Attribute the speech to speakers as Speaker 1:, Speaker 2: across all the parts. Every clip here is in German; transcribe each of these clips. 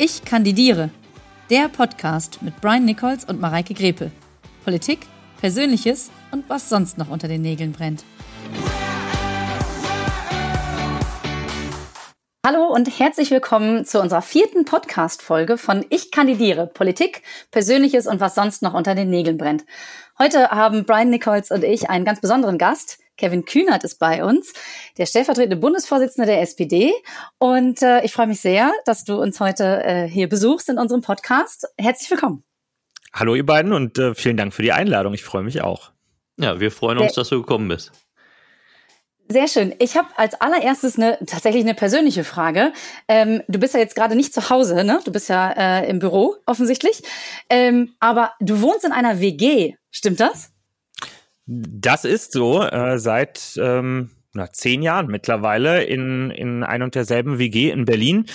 Speaker 1: Ich kandidiere. Der Podcast mit Brian Nichols und Mareike Grepe. Politik, Persönliches und was sonst noch unter den Nägeln brennt. Hallo und herzlich willkommen zu unserer vierten Podcast-Folge von Ich kandidiere. Politik, Persönliches und was sonst noch unter den Nägeln brennt. Heute haben Brian Nichols und ich einen ganz besonderen Gast. Kevin Kühnert ist bei uns, der stellvertretende Bundesvorsitzende der SPD. Und äh, ich freue mich sehr, dass du uns heute äh, hier besuchst in unserem Podcast. Herzlich willkommen.
Speaker 2: Hallo ihr beiden und äh, vielen Dank für die Einladung. Ich freue mich auch.
Speaker 3: Ja, wir freuen uns, dass du gekommen bist.
Speaker 1: Sehr schön. Ich habe als allererstes eine tatsächlich eine persönliche Frage. Ähm, du bist ja jetzt gerade nicht zu Hause, ne? Du bist ja äh, im Büro offensichtlich. Ähm, aber du wohnst in einer WG, stimmt das?
Speaker 2: Das ist so äh, seit ähm, na, zehn Jahren mittlerweile in, in ein und derselben WG in Berlin.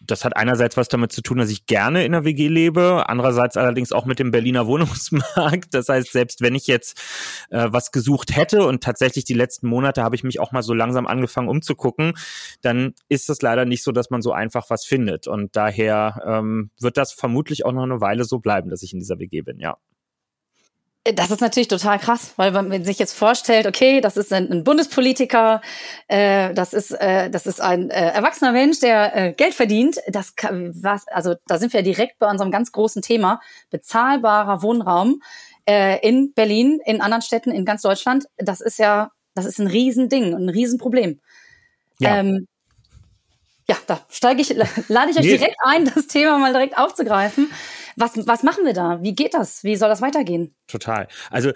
Speaker 2: Das hat einerseits was damit zu tun, dass ich gerne in der WG lebe, andererseits allerdings auch mit dem Berliner Wohnungsmarkt. Das heißt, selbst wenn ich jetzt äh, was gesucht hätte und tatsächlich die letzten Monate habe ich mich auch mal so langsam angefangen umzugucken, dann ist es leider nicht so, dass man so einfach was findet. Und daher ähm, wird das vermutlich auch noch eine Weile so bleiben, dass ich in dieser WG bin, ja.
Speaker 1: Das ist natürlich total krass, weil man sich jetzt vorstellt, okay, das ist ein, ein Bundespolitiker, äh, das ist äh, das ist ein äh, erwachsener Mensch, der äh, Geld verdient. Das kann, was, also da sind wir direkt bei unserem ganz großen Thema bezahlbarer Wohnraum äh, in Berlin, in anderen Städten, in ganz Deutschland. Das ist ja, das ist ein Riesending, ein Riesenproblem. Ja. Ähm, ja, da steige ich, lade ich euch nee. direkt ein, das Thema mal direkt aufzugreifen. Was, was machen wir da? Wie geht das? Wie soll das weitergehen?
Speaker 2: Total. Also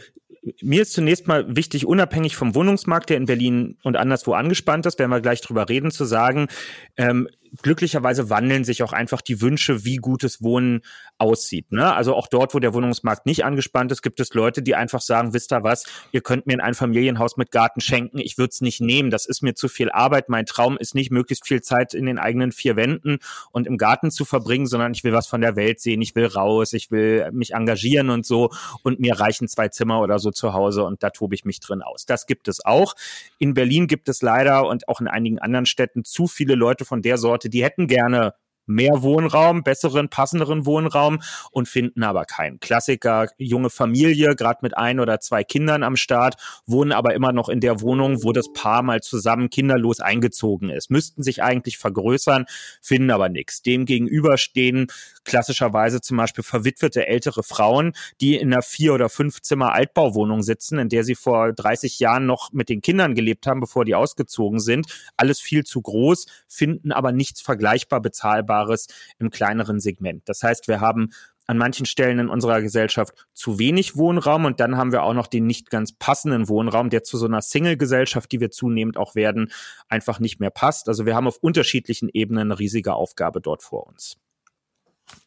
Speaker 2: mir ist zunächst mal wichtig, unabhängig vom Wohnungsmarkt, der in Berlin und anderswo angespannt ist, werden wir gleich drüber reden, zu sagen, ähm, glücklicherweise wandeln sich auch einfach die Wünsche, wie gutes Wohnen aussieht. Ne? Also auch dort, wo der Wohnungsmarkt nicht angespannt ist, gibt es Leute, die einfach sagen, wisst ihr was, ihr könnt mir ein Familienhaus mit Garten schenken, ich würde es nicht nehmen, das ist mir zu viel Arbeit. Mein Traum ist nicht, möglichst viel Zeit in den eigenen vier Wänden und im Garten zu verbringen, sondern ich will was von der Welt sehen, ich will raus, ich will mich engagieren und so und mir reichen zwei Zimmer oder so zu Hause und da tobe ich mich drin aus. Das gibt es auch. In Berlin gibt es leider und auch in einigen anderen Städten zu viele Leute von der Sorte, Leute, die hätten gerne mehr Wohnraum, besseren, passenderen Wohnraum und finden aber keinen. Klassiker, junge Familie, gerade mit ein oder zwei Kindern am Start, wohnen aber immer noch in der Wohnung, wo das Paar mal zusammen kinderlos eingezogen ist. Müssten sich eigentlich vergrößern, finden aber nichts. Dem gegenüber stehen klassischerweise zum Beispiel verwitwete ältere Frauen, die in einer vier oder fünf Zimmer Altbauwohnung sitzen, in der sie vor 30 Jahren noch mit den Kindern gelebt haben, bevor die ausgezogen sind. Alles viel zu groß, finden aber nichts vergleichbar bezahlbar Vergleichbares im kleineren Segment. Das heißt, wir haben an manchen Stellen in unserer Gesellschaft zu wenig Wohnraum und dann haben wir auch noch den nicht ganz passenden Wohnraum, der zu so einer Single-Gesellschaft, die wir zunehmend auch werden, einfach nicht mehr passt. Also wir haben auf unterschiedlichen Ebenen eine riesige Aufgabe dort vor uns.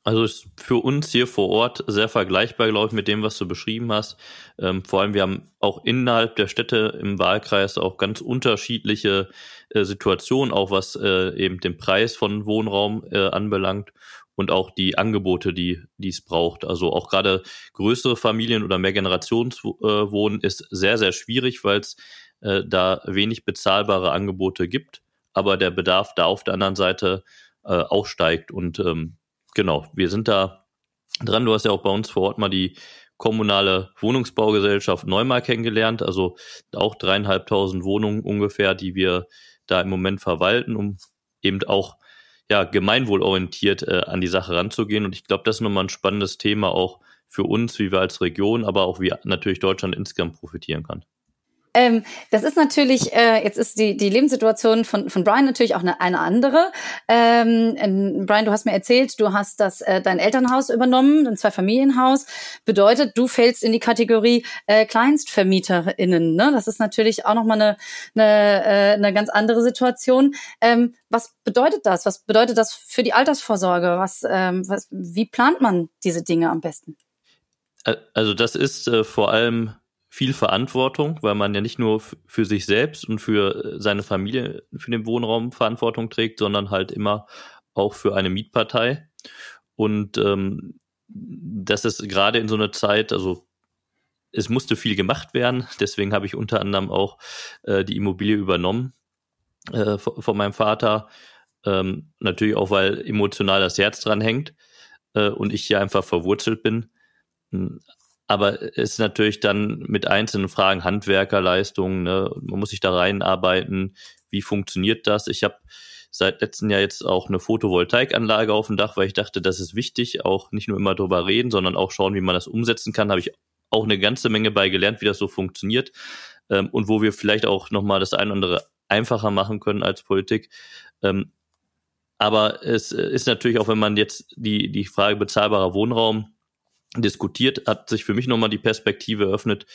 Speaker 3: Also ist für uns hier vor Ort sehr vergleichbar, glaube ich, mit dem, was du beschrieben hast. Ähm, vor allem, wir haben auch innerhalb der Städte im Wahlkreis auch ganz unterschiedliche äh, Situationen, auch was äh, eben den Preis von Wohnraum äh, anbelangt und auch die Angebote, die, es braucht. Also auch gerade größere Familien oder mehr Generationswohnen ist sehr, sehr schwierig, weil es äh, da wenig bezahlbare Angebote gibt, aber der Bedarf da auf der anderen Seite äh, auch steigt und ähm, genau, wir sind da dran. Du hast ja auch bei uns vor Ort mal die kommunale Wohnungsbaugesellschaft Neumar kennengelernt, also auch dreieinhalbtausend Wohnungen ungefähr, die wir da im Moment verwalten, um eben auch ja, gemeinwohlorientiert äh, an die Sache ranzugehen. Und ich glaube, das ist nochmal ein spannendes Thema auch für uns, wie wir als Region, aber auch wie natürlich Deutschland insgesamt profitieren kann.
Speaker 1: Ähm, das ist natürlich, äh, jetzt ist die, die Lebenssituation von, von Brian natürlich auch eine, eine andere. Ähm, Brian, du hast mir erzählt, du hast das äh, dein Elternhaus übernommen, ein Zweifamilienhaus. Bedeutet, du fällst in die Kategorie äh, KleinstvermieterInnen. Ne? Das ist natürlich auch nochmal eine, eine, äh, eine ganz andere Situation. Ähm, was bedeutet das? Was bedeutet das für die Altersvorsorge? Was, ähm, was, wie plant man diese Dinge am besten?
Speaker 3: Also das ist äh, vor allem viel Verantwortung, weil man ja nicht nur für sich selbst und für äh, seine Familie für den Wohnraum Verantwortung trägt, sondern halt immer auch für eine Mietpartei. Und ähm, das ist gerade in so einer Zeit, also es musste viel gemacht werden, deswegen habe ich unter anderem auch äh, die Immobilie übernommen äh, von, von meinem Vater. Ähm, natürlich auch, weil emotional das Herz dran hängt äh, und ich hier einfach verwurzelt bin. Aber es ist natürlich dann mit einzelnen Fragen Handwerkerleistungen, ne? man muss sich da reinarbeiten, wie funktioniert das? Ich habe seit letztem Jahr jetzt auch eine Photovoltaikanlage auf dem Dach, weil ich dachte, das ist wichtig, auch nicht nur immer drüber reden, sondern auch schauen, wie man das umsetzen kann. Habe ich auch eine ganze Menge bei gelernt, wie das so funktioniert ähm, und wo wir vielleicht auch nochmal das ein oder andere einfacher machen können als Politik. Ähm, aber es ist natürlich auch, wenn man jetzt die, die Frage bezahlbarer Wohnraum diskutiert, hat sich für mich nochmal die Perspektive eröffnet,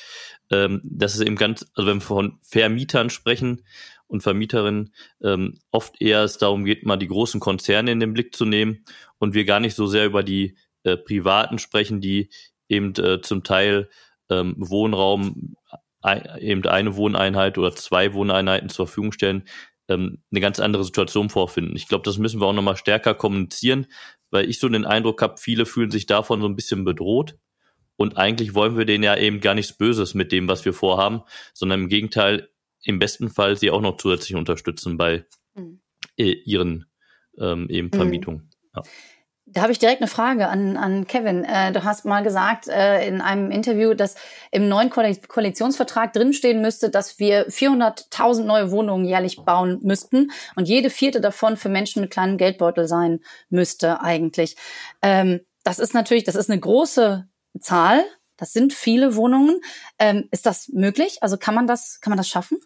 Speaker 3: ähm, dass es eben ganz, also wenn wir von Vermietern sprechen und Vermieterinnen, ähm, oft eher es darum geht, mal die großen Konzerne in den Blick zu nehmen und wir gar nicht so sehr über die äh, Privaten sprechen, die eben äh, zum Teil ähm, Wohnraum, ein, eben eine Wohneinheit oder zwei Wohneinheiten zur Verfügung stellen, ähm, eine ganz andere Situation vorfinden. Ich glaube, das müssen wir auch nochmal stärker kommunizieren, weil ich so den Eindruck habe, viele fühlen sich davon so ein bisschen bedroht. Und eigentlich wollen wir denen ja eben gar nichts Böses mit dem, was wir vorhaben, sondern im Gegenteil, im besten Fall sie auch noch zusätzlich unterstützen bei mhm. ihren ähm, eben. Vermietungen. Mhm. Ja.
Speaker 1: Da habe ich direkt eine Frage an, an Kevin. Äh, du hast mal gesagt äh, in einem Interview, dass im neuen Koalitionsvertrag drinstehen müsste, dass wir 400.000 neue Wohnungen jährlich bauen müssten und jede vierte davon für Menschen mit kleinem Geldbeutel sein müsste eigentlich. Ähm, das ist natürlich, das ist eine große Zahl. Das sind viele Wohnungen. Ähm, ist das möglich? Also kann man das, kann man das schaffen?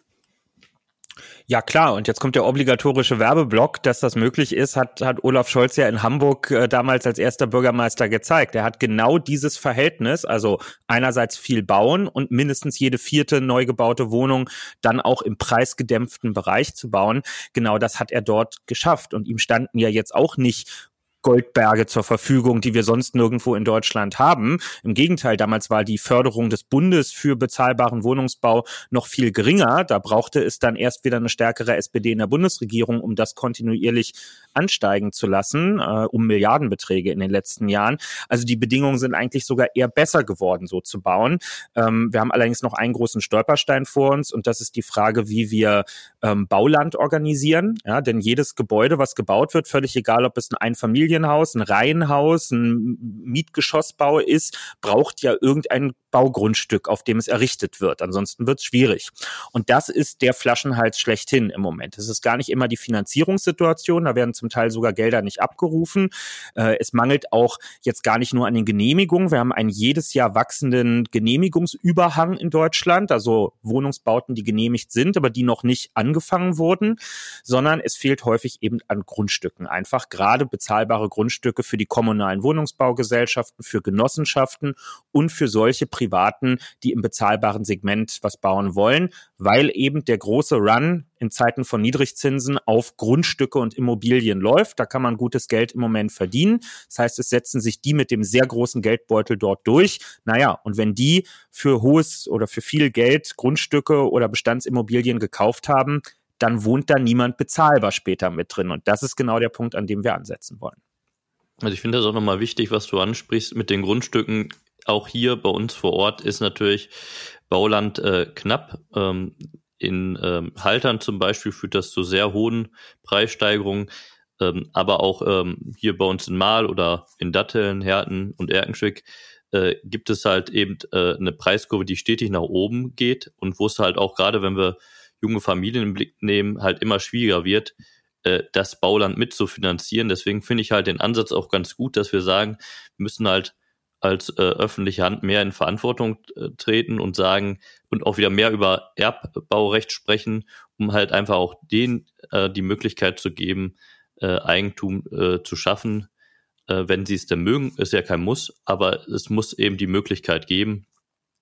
Speaker 2: Ja klar, und jetzt kommt der obligatorische Werbeblock, dass das möglich ist, hat, hat Olaf Scholz ja in Hamburg äh, damals als erster Bürgermeister gezeigt. Er hat genau dieses Verhältnis, also einerseits viel bauen und mindestens jede vierte neu gebaute Wohnung dann auch im preisgedämpften Bereich zu bauen. Genau das hat er dort geschafft. Und ihm standen ja jetzt auch nicht Goldberge zur Verfügung, die wir sonst nirgendwo in Deutschland haben. Im Gegenteil, damals war die Förderung des Bundes für bezahlbaren Wohnungsbau noch viel geringer. Da brauchte es dann erst wieder eine stärkere SPD in der Bundesregierung, um das kontinuierlich ansteigen zu lassen, äh, um Milliardenbeträge in den letzten Jahren. Also die Bedingungen sind eigentlich sogar eher besser geworden, so zu bauen. Ähm, wir haben allerdings noch einen großen Stolperstein vor uns und das ist die Frage, wie wir ähm, Bauland organisieren. Ja, denn jedes Gebäude, was gebaut wird, völlig egal, ob es ein Einfamilienhaus, ein Reihenhaus, ein Mietgeschossbau ist, braucht ja irgendein Baugrundstück, auf dem es errichtet wird. Ansonsten wird es schwierig. Und das ist der Flaschenhals schlechthin im Moment. Es ist gar nicht immer die Finanzierungssituation, da werden zum Teil sogar Gelder nicht abgerufen. Äh, es mangelt auch jetzt gar nicht nur an den Genehmigungen. Wir haben einen jedes Jahr wachsenden Genehmigungsüberhang in Deutschland, also Wohnungsbauten, die genehmigt sind, aber die noch nicht angefangen wurden, sondern es fehlt häufig eben an Grundstücken. Einfach gerade bezahlbare Grundstücke für die kommunalen Wohnungsbaugesellschaften, für Genossenschaften und für solche Privaten, die im bezahlbaren Segment was bauen wollen, weil eben der große Run in Zeiten von Niedrigzinsen auf Grundstücke und Immobilien läuft. Da kann man gutes Geld im Moment verdienen. Das heißt, es setzen sich die mit dem sehr großen Geldbeutel dort durch. Naja, und wenn die für hohes oder für viel Geld Grundstücke oder Bestandsimmobilien gekauft haben, dann wohnt da niemand bezahlbar später mit drin. Und das ist genau der Punkt, an dem wir ansetzen wollen.
Speaker 3: Also ich finde das auch nochmal wichtig, was du ansprichst mit den Grundstücken auch hier bei uns vor Ort ist natürlich Bauland äh, knapp. Ähm, in ähm, Haltern zum Beispiel führt das zu sehr hohen Preissteigerungen. Ähm, aber auch ähm, hier bei uns in Mahl oder in Datteln, Herten und Erkenschwick äh, gibt es halt eben äh, eine Preiskurve, die stetig nach oben geht und wo es halt auch gerade, wenn wir junge Familien im Blick nehmen, halt immer schwieriger wird, äh, das Bauland mitzufinanzieren. Deswegen finde ich halt den Ansatz auch ganz gut, dass wir sagen, wir müssen halt als äh, öffentliche Hand mehr in Verantwortung äh, treten und sagen und auch wieder mehr über Erbbaurecht sprechen, um halt einfach auch denen äh, die Möglichkeit zu geben, äh, Eigentum äh, zu schaffen, wenn sie es denn mögen. Ist ja kein Muss, aber es muss eben die Möglichkeit geben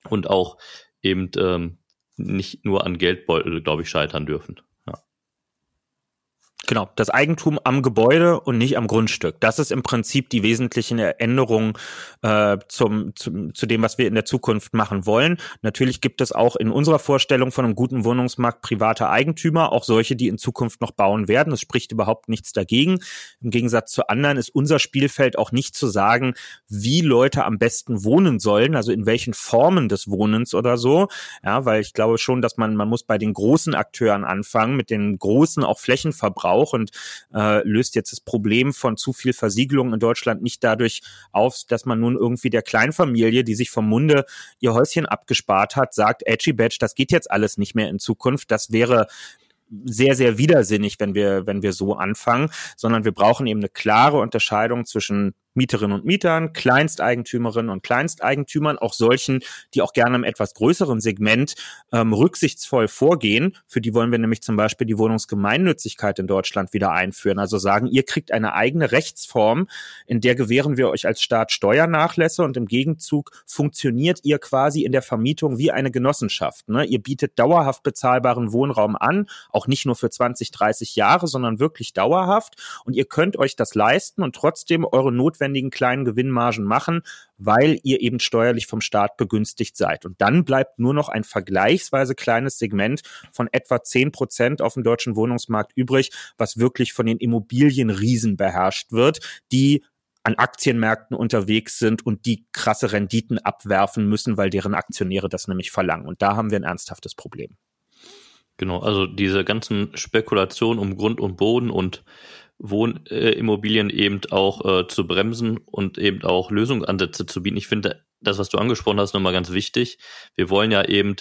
Speaker 3: und auch eben ähm, nicht nur an Geldbeutel, glaube ich, scheitern dürfen.
Speaker 2: Genau, das Eigentum am Gebäude und nicht am Grundstück. Das ist im Prinzip die wesentliche Änderung äh, zum, zum, zu dem, was wir in der Zukunft machen wollen. Natürlich gibt es auch in unserer Vorstellung von einem guten Wohnungsmarkt private Eigentümer, auch solche, die in Zukunft noch bauen werden. Es spricht überhaupt nichts dagegen. Im Gegensatz zu anderen ist unser Spielfeld auch nicht zu sagen, wie Leute am besten wohnen sollen, also in welchen Formen des Wohnens oder so. Ja, weil ich glaube schon, dass man, man muss bei den großen Akteuren anfangen, mit den großen auch Flächenverbrauch auch und äh, löst jetzt das Problem von zu viel Versiegelung in Deutschland nicht dadurch auf, dass man nun irgendwie der Kleinfamilie, die sich vom Munde ihr Häuschen abgespart hat, sagt, Edgy Badge, das geht jetzt alles nicht mehr in Zukunft. Das wäre sehr, sehr widersinnig, wenn wir, wenn wir so anfangen, sondern wir brauchen eben eine klare Unterscheidung zwischen Mieterinnen und Mietern, Kleinsteigentümerinnen und Kleinsteigentümern, auch solchen, die auch gerne im etwas größeren Segment ähm, rücksichtsvoll vorgehen. Für die wollen wir nämlich zum Beispiel die Wohnungsgemeinnützigkeit in Deutschland wieder einführen. Also sagen, ihr kriegt eine eigene Rechtsform, in der gewähren wir euch als Staat Steuernachlässe und im Gegenzug funktioniert ihr quasi in der Vermietung wie eine Genossenschaft. Ne? Ihr bietet dauerhaft bezahlbaren Wohnraum an, auch nicht nur für 20, 30 Jahre, sondern wirklich dauerhaft. Und ihr könnt euch das leisten und trotzdem eure notwendigen notwendigen kleinen Gewinnmargen machen, weil ihr eben steuerlich vom Staat begünstigt seid. Und dann bleibt nur noch ein vergleichsweise kleines Segment von etwa zehn Prozent auf dem deutschen Wohnungsmarkt übrig, was wirklich von den Immobilienriesen beherrscht wird, die an Aktienmärkten unterwegs sind und die krasse Renditen abwerfen müssen, weil deren Aktionäre das nämlich verlangen. Und da haben wir ein ernsthaftes Problem.
Speaker 3: Genau, also diese ganzen Spekulationen um Grund und Boden und Wohnimmobilien eben auch äh, zu bremsen und eben auch Lösungsansätze zu bieten. Ich finde das, was du angesprochen hast, nochmal ganz wichtig. Wir wollen ja eben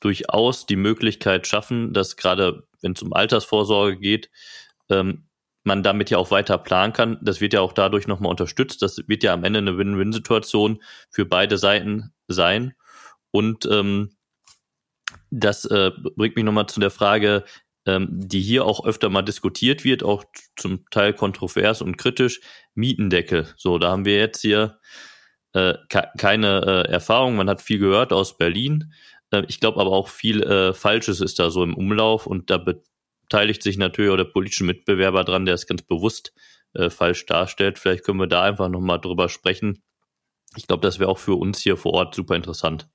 Speaker 3: durchaus die Möglichkeit schaffen, dass gerade wenn es um Altersvorsorge geht, ähm, man damit ja auch weiter planen kann. Das wird ja auch dadurch nochmal unterstützt. Das wird ja am Ende eine Win-Win-Situation für beide Seiten sein. Und ähm, das äh, bringt mich nochmal zu der Frage, ähm, die hier auch öfter mal diskutiert wird, auch zum Teil kontrovers und kritisch, Mietendeckel. So, da haben wir jetzt hier äh, keine äh, Erfahrung. Man hat viel gehört aus Berlin. Äh, ich glaube aber auch viel äh, Falsches ist da so im Umlauf und da beteiligt sich natürlich auch der politische Mitbewerber dran, der es ganz bewusst äh, falsch darstellt. Vielleicht können wir da einfach nochmal drüber sprechen. Ich glaube, das wäre auch für uns hier vor Ort super interessant.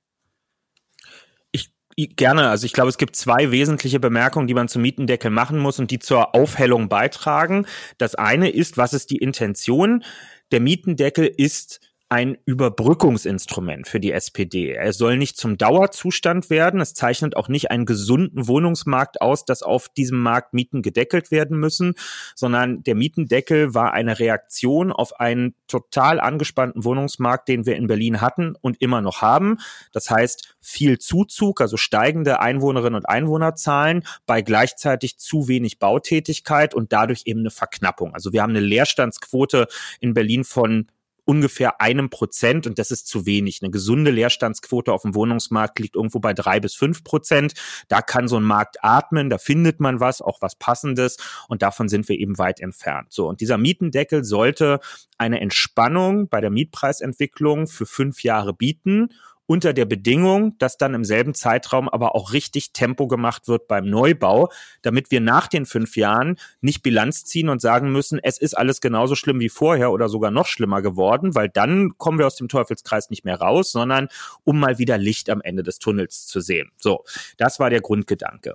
Speaker 2: Gerne. Also ich glaube, es gibt zwei wesentliche Bemerkungen, die man zum Mietendeckel machen muss und die zur Aufhellung beitragen. Das eine ist, was ist die Intention? Der Mietendeckel ist ein Überbrückungsinstrument für die SPD. Er soll nicht zum Dauerzustand werden. Es zeichnet auch nicht einen gesunden Wohnungsmarkt aus, dass auf diesem Markt Mieten gedeckelt werden müssen, sondern der Mietendeckel war eine Reaktion auf einen total angespannten Wohnungsmarkt, den wir in Berlin hatten und immer noch haben. Das heißt, viel Zuzug, also steigende Einwohnerinnen und Einwohnerzahlen bei gleichzeitig zu wenig Bautätigkeit und dadurch eben eine Verknappung. Also wir haben eine Leerstandsquote in Berlin von ungefähr einem Prozent und das ist zu wenig. Eine gesunde Leerstandsquote auf dem Wohnungsmarkt liegt irgendwo bei drei bis fünf Prozent. Da kann so ein Markt atmen, da findet man was, auch was Passendes und davon sind wir eben weit entfernt. So und dieser Mietendeckel sollte eine Entspannung bei der Mietpreisentwicklung für fünf Jahre bieten unter der Bedingung, dass dann im selben Zeitraum aber auch richtig Tempo gemacht wird beim Neubau, damit wir nach den fünf Jahren nicht Bilanz ziehen und sagen müssen, es ist alles genauso schlimm wie vorher oder sogar noch schlimmer geworden, weil dann kommen wir aus dem Teufelskreis nicht mehr raus, sondern um mal wieder Licht am Ende des Tunnels zu sehen. So, das war der Grundgedanke.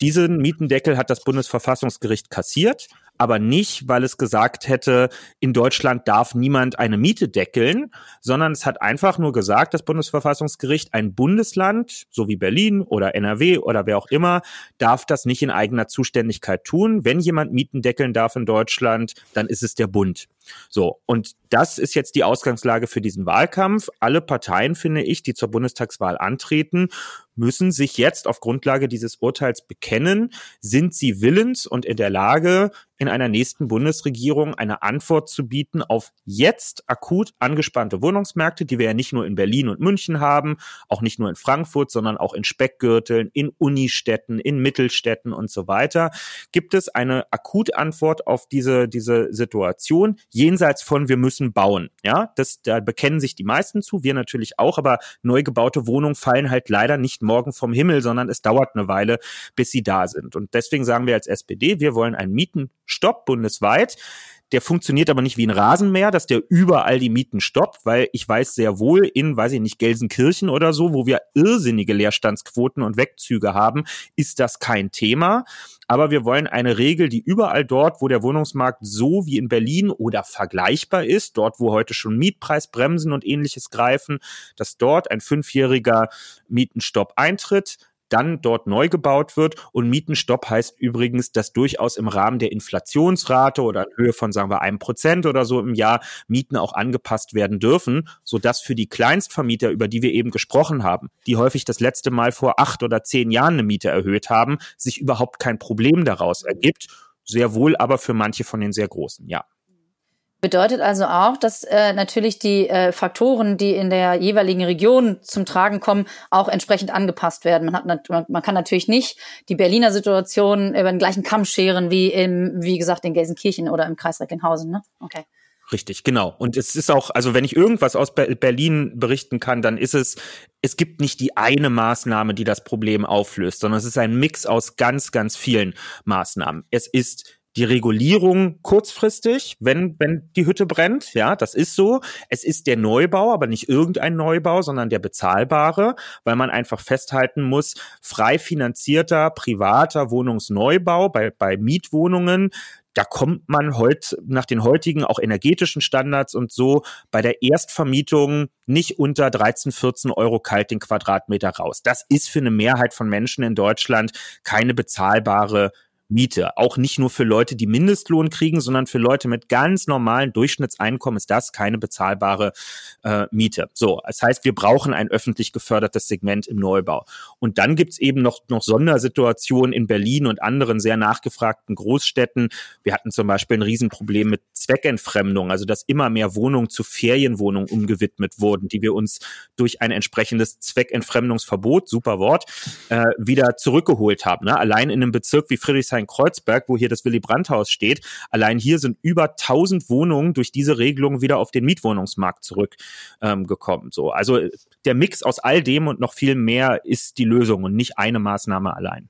Speaker 2: Diesen Mietendeckel hat das Bundesverfassungsgericht kassiert, aber nicht, weil es gesagt hätte, in Deutschland darf niemand eine Miete deckeln, sondern es hat einfach nur gesagt, das Bundesverfassungsgericht, ein Bundesland, so wie Berlin oder NRW oder wer auch immer, darf das nicht in eigener Zuständigkeit tun. Wenn jemand Mieten deckeln darf in Deutschland, dann ist es der Bund. So, und das ist jetzt die Ausgangslage für diesen Wahlkampf. Alle Parteien, finde ich, die zur Bundestagswahl antreten, müssen sich jetzt auf Grundlage dieses Urteils bekennen, sind sie willens und in der Lage, in einer nächsten Bundesregierung eine Antwort zu bieten auf jetzt akut angespannte Wohnungsmärkte, die wir ja nicht nur in Berlin und München haben, auch nicht nur in Frankfurt, sondern auch in Speckgürteln, in Unistädten, in Mittelstädten und so weiter. Gibt es eine Akutantwort auf diese, diese Situation jenseits von wir müssen bauen? Ja, das, da bekennen sich die meisten zu, wir natürlich auch, aber neu gebaute Wohnungen fallen halt leider nicht morgen vom Himmel, sondern es dauert eine Weile, bis sie da sind. Und deswegen sagen wir als SPD, wir wollen einen Mietenstopp bundesweit. Der funktioniert aber nicht wie ein Rasenmäher, dass der überall die Mieten stoppt, weil ich weiß sehr wohl in, weiß ich nicht, Gelsenkirchen oder so, wo wir irrsinnige Leerstandsquoten und Wegzüge haben, ist das kein Thema. Aber wir wollen eine Regel, die überall dort, wo der Wohnungsmarkt so wie in Berlin oder vergleichbar ist, dort, wo heute schon Mietpreisbremsen und ähnliches greifen, dass dort ein fünfjähriger Mietenstopp eintritt dann dort neu gebaut wird. Und Mietenstopp heißt übrigens, dass durchaus im Rahmen der Inflationsrate oder in Höhe von, sagen wir, einem Prozent oder so im Jahr Mieten auch angepasst werden dürfen, sodass für die Kleinstvermieter, über die wir eben gesprochen haben, die häufig das letzte Mal vor acht oder zehn Jahren eine Miete erhöht haben, sich überhaupt kein Problem daraus ergibt. Sehr wohl aber für manche von den sehr großen, ja.
Speaker 1: Bedeutet also auch, dass äh, natürlich die äh, Faktoren, die in der jeweiligen Region zum Tragen kommen, auch entsprechend angepasst werden. Man, hat, man, man kann natürlich nicht die Berliner Situation über den gleichen Kamm scheren wie im, wie gesagt, in Gelsenkirchen oder im Kreis Recklinghausen. Ne?
Speaker 2: Okay. Richtig, genau. Und es ist auch, also wenn ich irgendwas aus Berlin berichten kann, dann ist es, es gibt nicht die eine Maßnahme, die das Problem auflöst, sondern es ist ein Mix aus ganz, ganz vielen Maßnahmen. Es ist die Regulierung kurzfristig, wenn, wenn die Hütte brennt. Ja, das ist so. Es ist der Neubau, aber nicht irgendein Neubau, sondern der bezahlbare, weil man einfach festhalten muss, frei finanzierter, privater Wohnungsneubau bei, bei Mietwohnungen, da kommt man heute nach den heutigen auch energetischen Standards und so bei der Erstvermietung nicht unter 13, 14 Euro kalt den Quadratmeter raus. Das ist für eine Mehrheit von Menschen in Deutschland keine bezahlbare Miete. Auch nicht nur für Leute, die Mindestlohn kriegen, sondern für Leute mit ganz normalen Durchschnittseinkommen ist das keine bezahlbare äh, Miete. So, das heißt, wir brauchen ein öffentlich gefördertes Segment im Neubau. Und dann gibt's eben noch, noch Sondersituationen in Berlin und anderen sehr nachgefragten Großstädten. Wir hatten zum Beispiel ein Riesenproblem mit Zweckentfremdung, also dass immer mehr Wohnungen zu Ferienwohnungen umgewidmet wurden, die wir uns durch ein entsprechendes Zweckentfremdungsverbot, super Wort, äh, wieder zurückgeholt haben. Ne? Allein in einem Bezirk wie Friedrichshain Kreuzberg, wo hier das Willy Brandt-Haus steht. Allein hier sind über 1000 Wohnungen durch diese Regelung wieder auf den Mietwohnungsmarkt zurückgekommen. Ähm, so, also der Mix aus all dem und noch viel mehr ist die Lösung und nicht eine Maßnahme allein.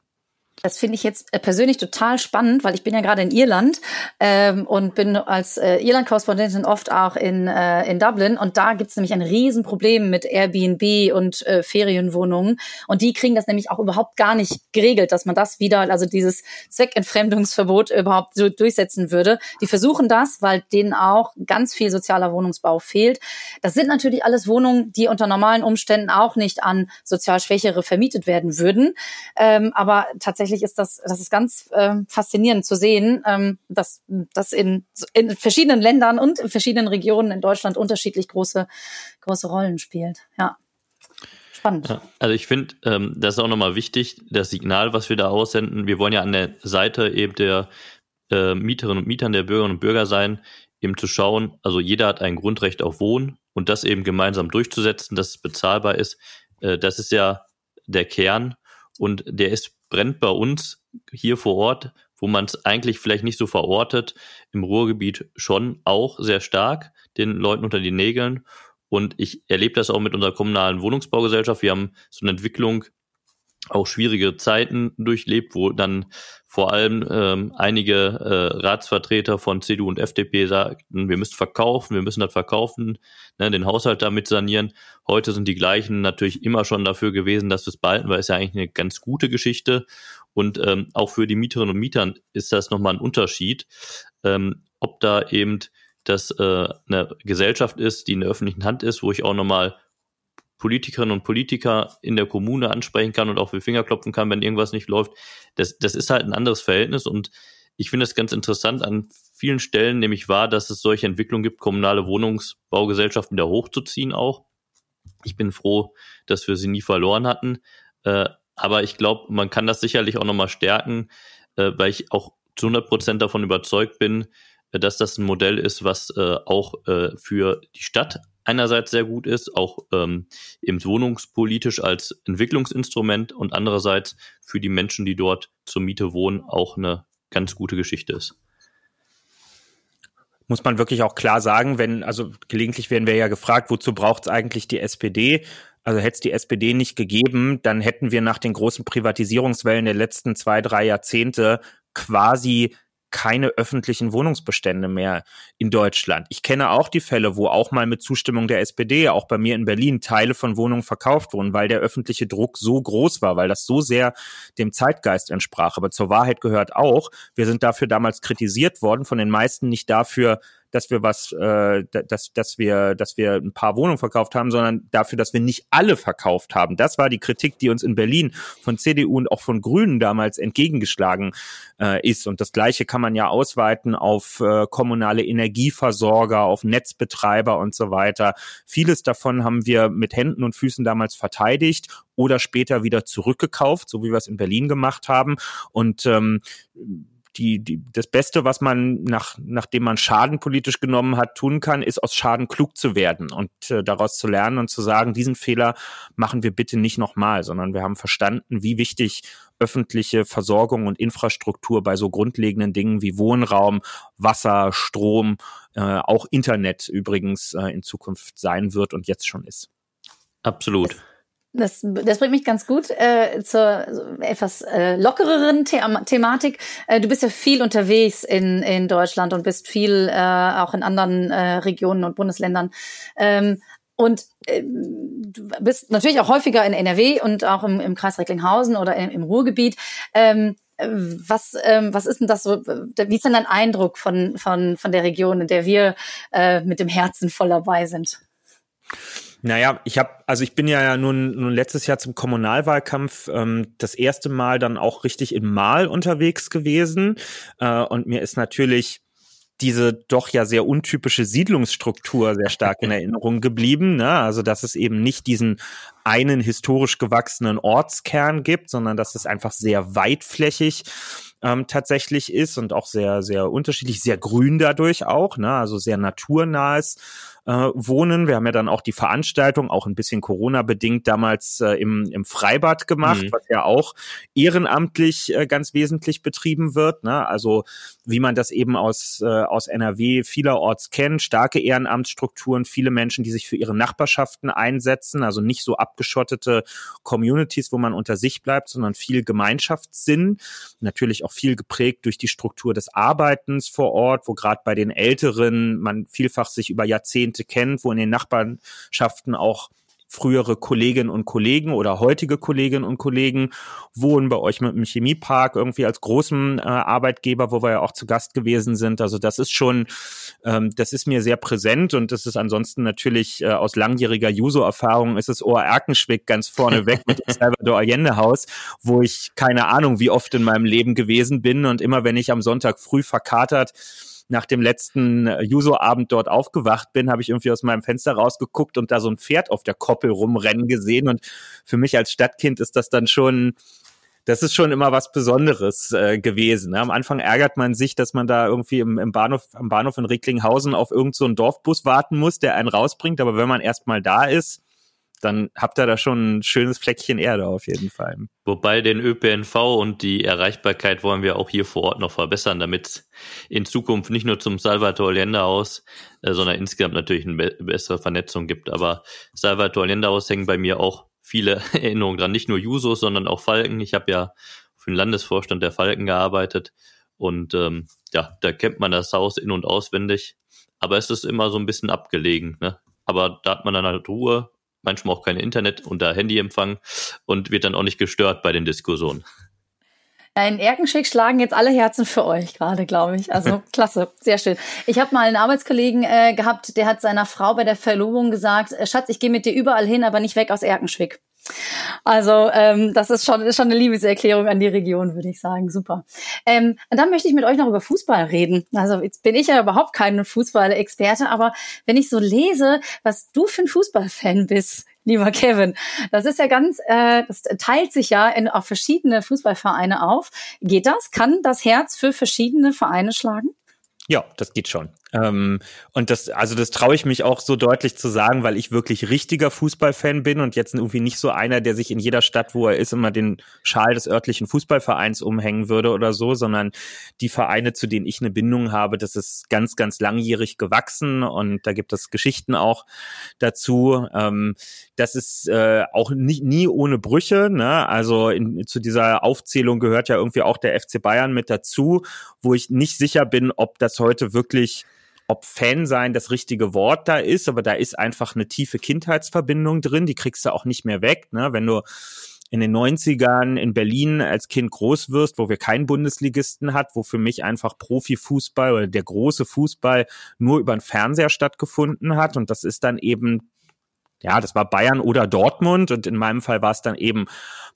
Speaker 1: Das finde ich jetzt äh, persönlich total spannend, weil ich bin ja gerade in Irland ähm, und bin als äh, Irland-Korrespondentin oft auch in, äh, in Dublin. Und da gibt es nämlich ein Riesenproblem mit Airbnb und äh, Ferienwohnungen. Und die kriegen das nämlich auch überhaupt gar nicht geregelt, dass man das wieder, also dieses Zweckentfremdungsverbot überhaupt so durchsetzen würde. Die versuchen das, weil denen auch ganz viel sozialer Wohnungsbau fehlt. Das sind natürlich alles Wohnungen, die unter normalen Umständen auch nicht an sozial Schwächere vermietet werden würden. Ähm, aber tatsächlich tatsächlich ist das, das ist ganz äh, faszinierend zu sehen, ähm, dass das in, in verschiedenen Ländern und in verschiedenen Regionen in Deutschland unterschiedlich große, große Rollen spielt. Ja. Spannend.
Speaker 3: Also ich finde, ähm, das ist auch nochmal wichtig, das Signal, was wir da aussenden. Wir wollen ja an der Seite eben der äh, Mieterinnen und Mietern, der Bürgerinnen und Bürger sein, eben zu schauen, also jeder hat ein Grundrecht auf Wohnen und das eben gemeinsam durchzusetzen, dass es bezahlbar ist. Äh, das ist ja der Kern und der ist brennt bei uns hier vor Ort, wo man es eigentlich vielleicht nicht so verortet, im Ruhrgebiet schon auch sehr stark, den Leuten unter die Nägeln. Und ich erlebe das auch mit unserer kommunalen Wohnungsbaugesellschaft. Wir haben so eine Entwicklung auch schwierige Zeiten durchlebt, wo dann vor allem ähm, einige äh, Ratsvertreter von CDU und FDP sagten, wir müssen verkaufen, wir müssen das verkaufen, ne, den Haushalt damit sanieren. Heute sind die gleichen natürlich immer schon dafür gewesen, dass wir es behalten, weil es ja eigentlich eine ganz gute Geschichte. Und ähm, auch für die Mieterinnen und Mieter ist das nochmal ein Unterschied, ähm, ob da eben das äh, eine Gesellschaft ist, die in der öffentlichen Hand ist, wo ich auch nochmal Politikerinnen und Politiker in der Kommune ansprechen kann und auch für Finger klopfen kann, wenn irgendwas nicht läuft. Das, das ist halt ein anderes Verhältnis und ich finde es ganz interessant an vielen Stellen, nämlich wahr, dass es solche Entwicklungen gibt, kommunale Wohnungsbaugesellschaften wieder hochzuziehen auch. Ich bin froh, dass wir sie nie verloren hatten. Äh, aber ich glaube, man kann das sicherlich auch nochmal stärken, äh, weil ich auch zu 100 Prozent davon überzeugt bin, äh, dass das ein Modell ist, was auch für die Stadt einerseits sehr gut ist, auch ähm, eben wohnungspolitisch als Entwicklungsinstrument und andererseits für die Menschen, die dort zur Miete wohnen, auch eine ganz gute Geschichte ist.
Speaker 2: Muss man wirklich auch klar sagen, wenn, also gelegentlich werden wir ja gefragt, wozu braucht es eigentlich die SPD? Also hätte es die SPD nicht gegeben, dann hätten wir nach den großen Privatisierungswellen der letzten zwei, drei Jahrzehnte quasi keine öffentlichen Wohnungsbestände mehr in Deutschland. Ich kenne auch die Fälle, wo auch mal mit Zustimmung der SPD, auch bei mir in Berlin, Teile von Wohnungen verkauft wurden, weil der öffentliche Druck so groß war, weil das so sehr dem Zeitgeist entsprach. Aber zur Wahrheit gehört auch, wir sind dafür damals kritisiert worden, von den meisten nicht dafür, dass wir was, äh, dass, dass wir, dass wir ein paar Wohnungen verkauft haben, sondern dafür, dass wir nicht alle verkauft haben. Das war die Kritik, die uns in Berlin von CDU und auch von Grünen damals entgegengeschlagen äh, ist. Und das Gleiche kann man ja ausweiten auf äh, kommunale Energieversorger, auf Netzbetreiber und so weiter. Vieles davon haben wir mit Händen und Füßen damals verteidigt oder später wieder zurückgekauft, so wie wir es in Berlin gemacht haben. Und ähm, die, die, das Beste, was man nach, nachdem man Schaden politisch genommen hat, tun kann, ist aus Schaden klug zu werden und äh, daraus zu lernen und zu sagen, diesen Fehler machen wir bitte nicht nochmal, sondern wir haben verstanden, wie wichtig öffentliche Versorgung und Infrastruktur bei so grundlegenden Dingen wie Wohnraum, Wasser, Strom, äh, auch Internet übrigens äh, in Zukunft sein wird und jetzt schon ist.
Speaker 3: Absolut.
Speaker 1: Das, das bringt mich ganz gut äh, zur etwas äh, lockereren The Thematik. Äh, du bist ja viel unterwegs in, in Deutschland und bist viel äh, auch in anderen äh, Regionen und Bundesländern. Ähm, und äh, du bist natürlich auch häufiger in NRW und auch im, im Kreis Recklinghausen oder im, im Ruhrgebiet. Ähm, was, ähm, was ist denn das so? Wie ist denn dein Eindruck von, von, von der Region, in der wir äh, mit dem Herzen voll dabei sind?
Speaker 2: Naja, ich habe, also ich bin ja nun, nun letztes Jahr zum Kommunalwahlkampf ähm, das erste Mal dann auch richtig in Mal unterwegs gewesen. Äh, und mir ist natürlich diese doch ja sehr untypische Siedlungsstruktur sehr stark in Erinnerung geblieben. Ne? Also dass es eben nicht diesen einen historisch gewachsenen Ortskern gibt, sondern dass es einfach sehr weitflächig ähm, tatsächlich ist und auch sehr, sehr unterschiedlich, sehr grün dadurch auch, ne? also sehr naturnahes äh, wohnen. Wir haben ja dann auch die Veranstaltung, auch ein bisschen Corona-bedingt, damals äh, im, im Freibad gemacht, mhm. was ja auch ehrenamtlich äh, ganz wesentlich betrieben wird. Ne? Also wie man das eben aus, äh, aus NRW vielerorts kennt, starke Ehrenamtsstrukturen, viele Menschen, die sich für ihre Nachbarschaften einsetzen, also nicht so abgeschottete Communities, wo man unter sich bleibt, sondern viel Gemeinschaftssinn, natürlich auch viel geprägt durch die Struktur des Arbeitens vor Ort, wo gerade bei den Älteren man vielfach sich über Jahrzehnte Jahrzehnte kennt, wo in den Nachbarschaften auch frühere Kolleginnen und Kollegen oder heutige Kolleginnen und Kollegen wohnen bei euch mit dem Chemiepark irgendwie als großem äh, Arbeitgeber, wo wir ja auch zu Gast gewesen sind. Also das ist schon, ähm, das ist mir sehr präsent und das ist ansonsten natürlich äh, aus langjähriger Juso-Erfahrung ist es Ohr Erkenschwick ganz vorne weg mit dem Salvador Allende Haus, wo ich keine Ahnung, wie oft in meinem Leben gewesen bin und immer wenn ich am Sonntag früh verkatert nach dem letzten äh, Juso-Abend dort aufgewacht bin, habe ich irgendwie aus meinem Fenster rausgeguckt und da so ein Pferd auf der Koppel rumrennen gesehen. Und für mich als Stadtkind ist das dann schon, das ist schon immer was Besonderes äh, gewesen. Ne? Am Anfang ärgert man sich, dass man da irgendwie im, im Bahnhof, am Bahnhof in Recklinghausen auf irgendeinen so Dorfbus warten muss, der einen rausbringt. Aber wenn man erstmal da ist, dann habt ihr da schon ein schönes Fleckchen Erde auf jeden Fall.
Speaker 3: Wobei den ÖPNV und die Erreichbarkeit wollen wir auch hier vor Ort noch verbessern, damit in Zukunft nicht nur zum Salvador Allende Haus, äh, sondern insgesamt natürlich eine be bessere Vernetzung gibt. Aber Salvador Allende Haus hängen bei mir auch viele Erinnerungen dran, nicht nur Jusos, sondern auch Falken. Ich habe ja für den Landesvorstand der Falken gearbeitet und ähm, ja, da kennt man das Haus in- und auswendig. Aber es ist immer so ein bisschen abgelegen. Ne? Aber da hat man dann halt Ruhe manchmal auch kein Internet unter Handyempfang und wird dann auch nicht gestört bei den Diskussionen.
Speaker 1: In Erkenschwick schlagen jetzt alle Herzen für euch gerade, glaube ich. Also klasse, sehr schön. Ich habe mal einen Arbeitskollegen äh, gehabt, der hat seiner Frau bei der Verlobung gesagt, äh, Schatz, ich gehe mit dir überall hin, aber nicht weg aus Erkenschwick. Also ähm, das ist schon, ist schon eine Liebeserklärung an die Region, würde ich sagen. Super. Ähm, und dann möchte ich mit euch noch über Fußball reden. Also jetzt bin ich ja überhaupt kein Fußballexperte, aber wenn ich so lese, was du für ein Fußballfan bist, lieber Kevin, das ist ja ganz, äh, das teilt sich ja in, auf verschiedene Fußballvereine auf. Geht das? Kann das Herz für verschiedene Vereine schlagen?
Speaker 2: Ja, das geht schon. Ähm, und das, also das traue ich mich auch so deutlich zu sagen, weil ich wirklich richtiger Fußballfan bin und jetzt irgendwie nicht so einer, der sich in jeder Stadt, wo er ist, immer den Schal des örtlichen Fußballvereins umhängen würde oder so, sondern die Vereine, zu denen ich eine Bindung habe, das ist ganz, ganz langjährig gewachsen und da gibt es Geschichten auch dazu. Ähm, das ist äh, auch nie, nie ohne Brüche. Ne? Also in, zu dieser Aufzählung gehört ja irgendwie auch der FC Bayern mit dazu, wo ich nicht sicher bin, ob das heute wirklich ob Fan sein das richtige Wort da ist, aber da ist einfach eine tiefe Kindheitsverbindung drin, die kriegst du auch nicht mehr weg. Ne? Wenn du in den 90ern in Berlin als Kind groß wirst, wo wir keinen Bundesligisten hat, wo für mich einfach Profifußball oder der große Fußball nur über den Fernseher stattgefunden hat. Und das ist dann eben ja, das war Bayern oder Dortmund und in meinem Fall war es dann eben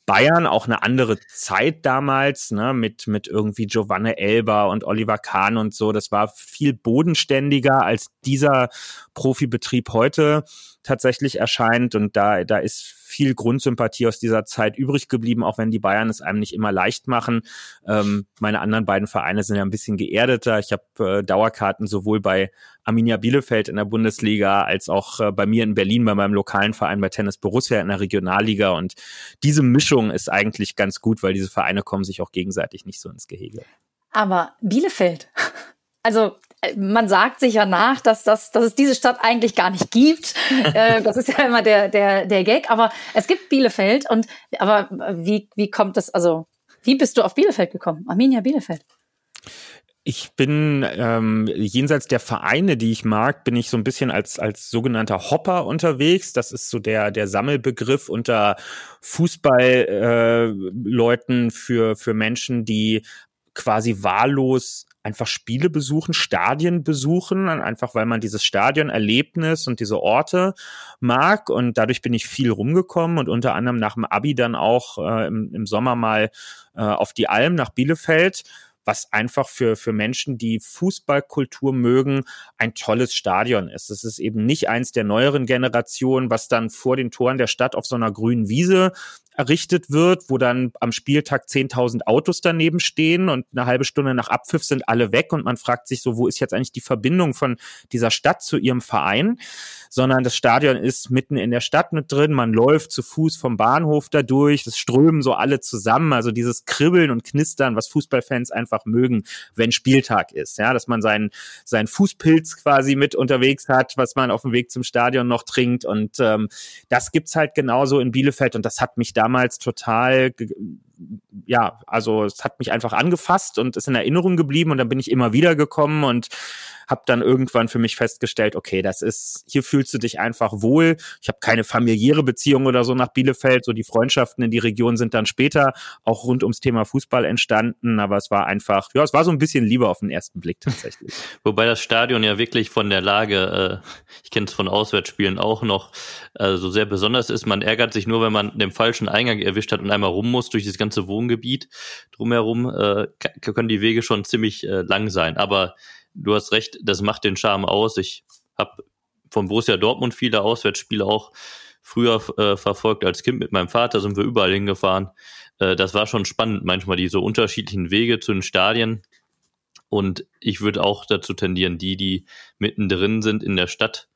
Speaker 2: Bayern, auch eine andere Zeit damals, ne, mit, mit irgendwie Giovanni Elber und Oliver Kahn und so. Das war viel bodenständiger als dieser Profibetrieb heute tatsächlich erscheint und da, da ist viel Grundsympathie aus dieser Zeit übrig geblieben, auch wenn die Bayern es einem nicht immer leicht machen. Ähm, meine anderen beiden Vereine sind ja ein bisschen geerdeter. Ich habe äh, Dauerkarten sowohl bei Arminia Bielefeld in der Bundesliga als auch äh, bei mir in Berlin bei meinem lokalen Verein bei Tennis Borussia in der Regionalliga. Und diese Mischung ist eigentlich ganz gut, weil diese Vereine kommen sich auch gegenseitig nicht so ins Gehege.
Speaker 1: Aber Bielefeld, also man sagt sich ja nach, dass, das, dass es diese Stadt eigentlich gar nicht gibt. Äh, das ist ja immer der, der, der Gag. Aber es gibt Bielefeld. Und aber wie, wie kommt das, also wie bist du auf Bielefeld gekommen? Arminia Bielefeld.
Speaker 2: Ich bin ähm, jenseits der Vereine, die ich mag, bin ich so ein bisschen als als sogenannter Hopper unterwegs. Das ist so der der Sammelbegriff unter Fußballleuten äh, für für Menschen, die quasi wahllos einfach Spiele besuchen, Stadien besuchen, einfach weil man dieses Stadionerlebnis und diese Orte mag. Und dadurch bin ich viel rumgekommen und unter anderem nach dem Abi dann auch äh, im, im Sommer mal äh, auf die Alm nach Bielefeld was einfach für, für Menschen, die Fußballkultur mögen, ein tolles Stadion ist. Es ist eben nicht eins der neueren Generationen, was dann vor den Toren der Stadt auf so einer grünen Wiese errichtet wird, wo dann am Spieltag 10.000 Autos daneben stehen und eine halbe Stunde nach Abpfiff sind alle weg und man fragt sich so, wo ist jetzt eigentlich die Verbindung von dieser Stadt zu ihrem Verein? Sondern das Stadion ist mitten in der Stadt mit drin, man läuft zu Fuß vom Bahnhof da durch, es strömen so alle zusammen, also dieses Kribbeln und Knistern, was Fußballfans einfach mögen, wenn Spieltag ist, ja, dass man seinen, seinen Fußpilz quasi mit unterwegs hat, was man auf dem Weg zum Stadion noch trinkt und ähm, das gibt's halt genauso in Bielefeld und das hat mich da damals total, ja, also es hat mich einfach angefasst und ist in Erinnerung geblieben und dann bin ich immer wieder gekommen und habe dann irgendwann für mich festgestellt, okay, das ist, hier fühlst du dich einfach wohl. Ich habe keine familiäre Beziehung oder so nach Bielefeld. So die Freundschaften in die Region sind dann später auch rund ums Thema Fußball entstanden. Aber es war einfach, ja, es war so ein bisschen Liebe auf den ersten Blick tatsächlich.
Speaker 3: Wobei das Stadion ja wirklich von der Lage, äh, ich kenne es von Auswärtsspielen auch noch, äh, so sehr besonders ist. Man ärgert sich nur, wenn man den falschen Eingang erwischt hat und einmal rum muss durch das ganze Wohngebiet drumherum, äh, können die Wege schon ziemlich äh, lang sein. Aber du hast recht, das macht den Charme aus. Ich habe von Borussia Dortmund viele Auswärtsspiele auch früher äh, verfolgt. Als Kind mit meinem Vater sind wir überall hingefahren. Äh, das war schon spannend, manchmal diese unterschiedlichen Wege zu den Stadien. Und ich würde auch dazu tendieren, die, die mittendrin sind in der Stadt,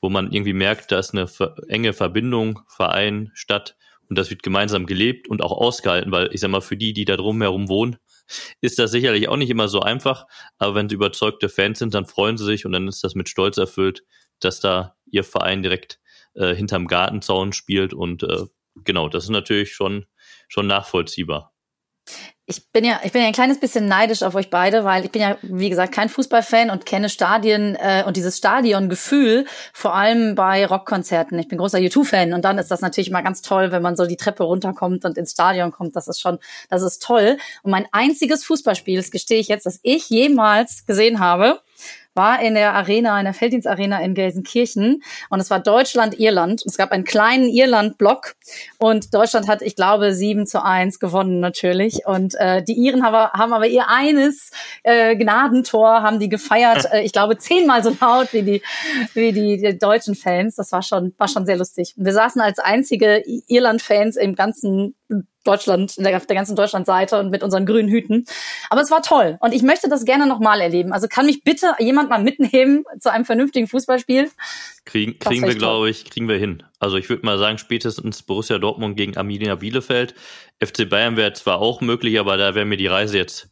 Speaker 3: wo man irgendwie merkt, da ist eine enge Verbindung, Verein, Stadt und das wird gemeinsam gelebt und auch ausgehalten, weil ich sag mal, für die, die da drumherum wohnen, ist das sicherlich auch nicht immer so einfach, aber wenn sie überzeugte Fans sind, dann freuen sie sich und dann ist das mit Stolz erfüllt, dass da ihr Verein direkt äh, hinterm Gartenzaun spielt und äh, genau, das ist natürlich schon, schon nachvollziehbar
Speaker 1: ich bin ja, ich bin ja ein kleines bisschen neidisch auf euch beide, weil ich bin ja, wie gesagt, kein Fußballfan und kenne Stadien äh, und dieses Stadiongefühl vor allem bei Rockkonzerten. Ich bin großer U2-Fan und dann ist das natürlich immer ganz toll, wenn man so die Treppe runterkommt und ins Stadion kommt. Das ist schon, das ist toll. Und mein einziges Fußballspiel, das gestehe ich jetzt, das ich jemals gesehen habe, war in der Arena, in der Felddienstarena in Gelsenkirchen und es war Deutschland-Irland. Es gab einen kleinen Irland-Block und Deutschland hat, ich glaube, sieben zu eins gewonnen natürlich und äh, die Iren haben, haben aber ihr eines äh, Gnadentor, haben die gefeiert, äh, ich glaube, zehnmal so laut wie die, wie die, die deutschen Fans. Das war schon, war schon sehr lustig. Wir saßen als einzige Irland-Fans im ganzen Deutschland, der, der ganzen Deutschlandseite und mit unseren grünen Hüten. Aber es war toll und ich möchte das gerne nochmal erleben. Also kann mich bitte jemand mal mitnehmen zu einem vernünftigen Fußballspiel?
Speaker 3: Kriegen, kriegen wir, glaube ich, kriegen wir hin. Also ich würde mal sagen, spätestens Borussia Dortmund gegen Arminia Bielefeld. FC Bayern wäre zwar auch möglich, aber da wäre mir die Reise jetzt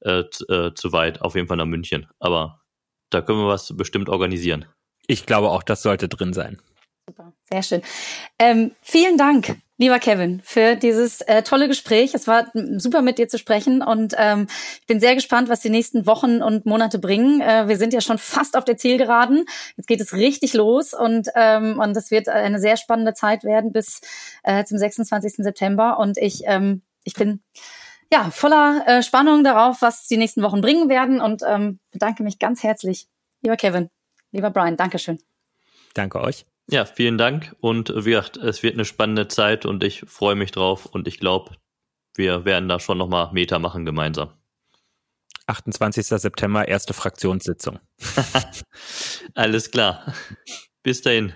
Speaker 3: äh, äh, zu weit. Auf jeden Fall nach München. Aber da können wir was bestimmt organisieren.
Speaker 2: Ich glaube auch, das sollte drin sein.
Speaker 1: Super, sehr schön. Ähm, vielen Dank lieber Kevin, für dieses äh, tolle Gespräch. Es war super mit dir zu sprechen und ähm, ich bin sehr gespannt, was die nächsten Wochen und Monate bringen. Äh, wir sind ja schon fast auf der Zielgeraden. Jetzt geht es richtig los und ähm, und das wird eine sehr spannende Zeit werden bis äh, zum 26. September und ich ähm, ich bin ja voller äh, Spannung darauf, was die nächsten Wochen bringen werden und ähm, bedanke mich ganz herzlich, lieber Kevin, lieber Brian, Dankeschön.
Speaker 2: Danke euch.
Speaker 3: Ja, vielen Dank. Und wie gesagt, es wird eine spannende Zeit und ich freue mich drauf und ich glaube, wir werden da schon nochmal Meter machen gemeinsam.
Speaker 2: 28. September, erste Fraktionssitzung.
Speaker 3: Alles klar. Bis dahin.